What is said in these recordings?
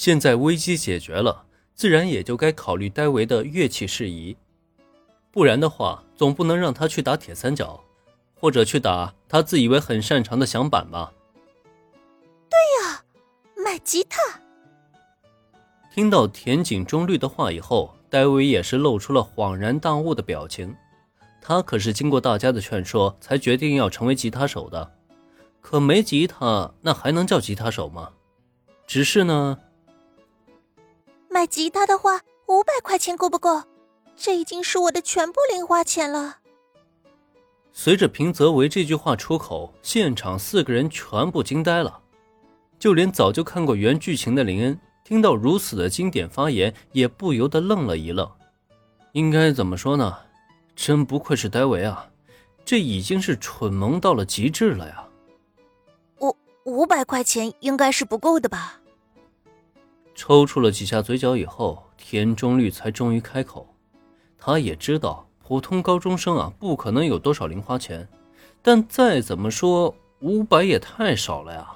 现在危机解决了，自然也就该考虑戴维的乐器事宜。不然的话，总不能让他去打铁三角，或者去打他自以为很擅长的响板吧？对呀，买吉他。听到田井中律的话以后，戴维也是露出了恍然大悟的表情。他可是经过大家的劝说，才决定要成为吉他手的。可没吉他，那还能叫吉他手吗？只是呢。买吉他的话，五百块钱够不够？这已经是我的全部零花钱了。随着平泽唯这句话出口，现场四个人全部惊呆了，就连早就看过原剧情的林恩，听到如此的经典发言，也不由得愣了一愣。应该怎么说呢？真不愧是戴维啊，这已经是蠢萌到了极致了呀！五五百块钱应该是不够的吧？抽搐了几下嘴角以后，田中绿才终于开口。他也知道普通高中生啊，不可能有多少零花钱，但再怎么说，五百也太少了呀。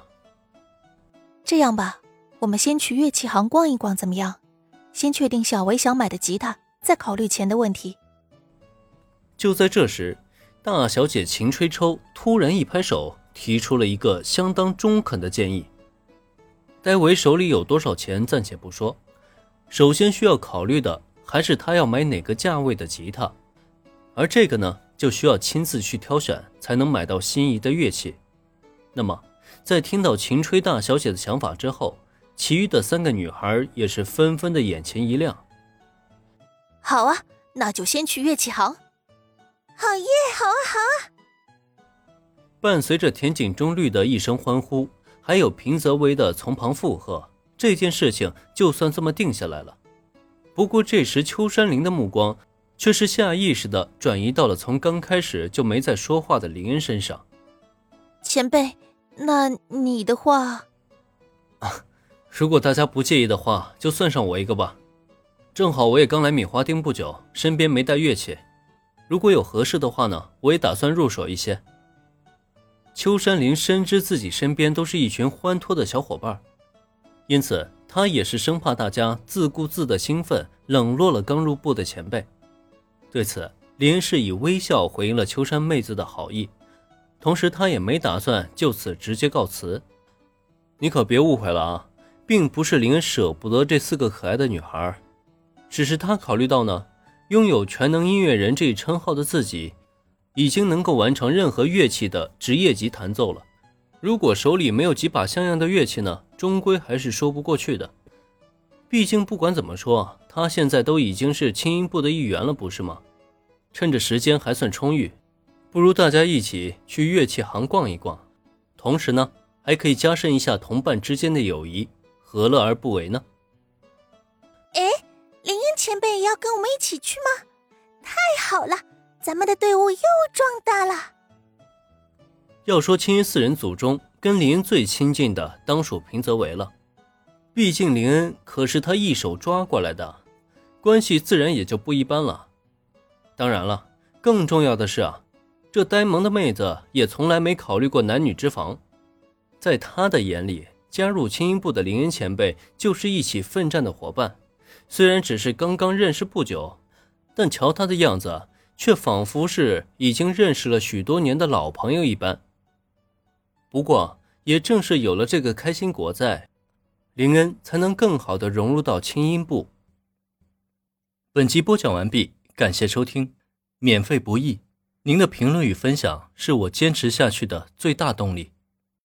这样吧，我们先去乐器行逛一逛，怎么样？先确定小维想买的吉他，再考虑钱的问题。就在这时，大小姐秦吹抽突然一拍手，提出了一个相当中肯的建议。戴维手里有多少钱暂且不说，首先需要考虑的还是他要买哪个价位的吉他，而这个呢，就需要亲自去挑选才能买到心仪的乐器。那么，在听到秦吹大小姐的想法之后，其余的三个女孩也是纷纷的眼前一亮。好啊，那就先去乐器行。好耶，好啊，好啊！伴随着田井中绿的一声欢呼。还有平泽唯的从旁附和，这件事情就算这么定下来了。不过这时秋山林的目光却是下意识的转移到了从刚开始就没再说话的林恩身上。前辈，那你的话……啊，如果大家不介意的话，就算上我一个吧。正好我也刚来米花町不久，身边没带乐器，如果有合适的话呢，我也打算入手一些。秋山林深知自己身边都是一群欢脱的小伙伴，因此他也是生怕大家自顾自的兴奋冷落了刚入部的前辈。对此，林是以微笑回应了秋山妹子的好意，同时他也没打算就此直接告辞。你可别误会了啊，并不是林恩舍不得这四个可爱的女孩，只是他考虑到呢，拥有全能音乐人这一称号的自己。已经能够完成任何乐器的职业级弹奏了。如果手里没有几把像样的乐器呢，终归还是说不过去的。毕竟不管怎么说，他现在都已经是轻音部的一员了，不是吗？趁着时间还算充裕，不如大家一起去乐器行逛一逛，同时呢，还可以加深一下同伴之间的友谊，何乐而不为呢？哎，林英前辈也要跟我们一起去吗？太好了！咱们的队伍又壮大了。要说青云四人组中跟林恩最亲近的，当属平泽唯了。毕竟林恩可是他一手抓过来的，关系自然也就不一般了。当然了，更重要的是啊，这呆萌的妹子也从来没考虑过男女之防，在他的眼里，加入青音部的林恩前辈就是一起奋战的伙伴。虽然只是刚刚认识不久，但瞧他的样子。却仿佛是已经认识了许多年的老朋友一般。不过，也正是有了这个开心果在，林恩才能更好的融入到轻音部。本集播讲完毕，感谢收听，免费不易，您的评论与分享是我坚持下去的最大动力。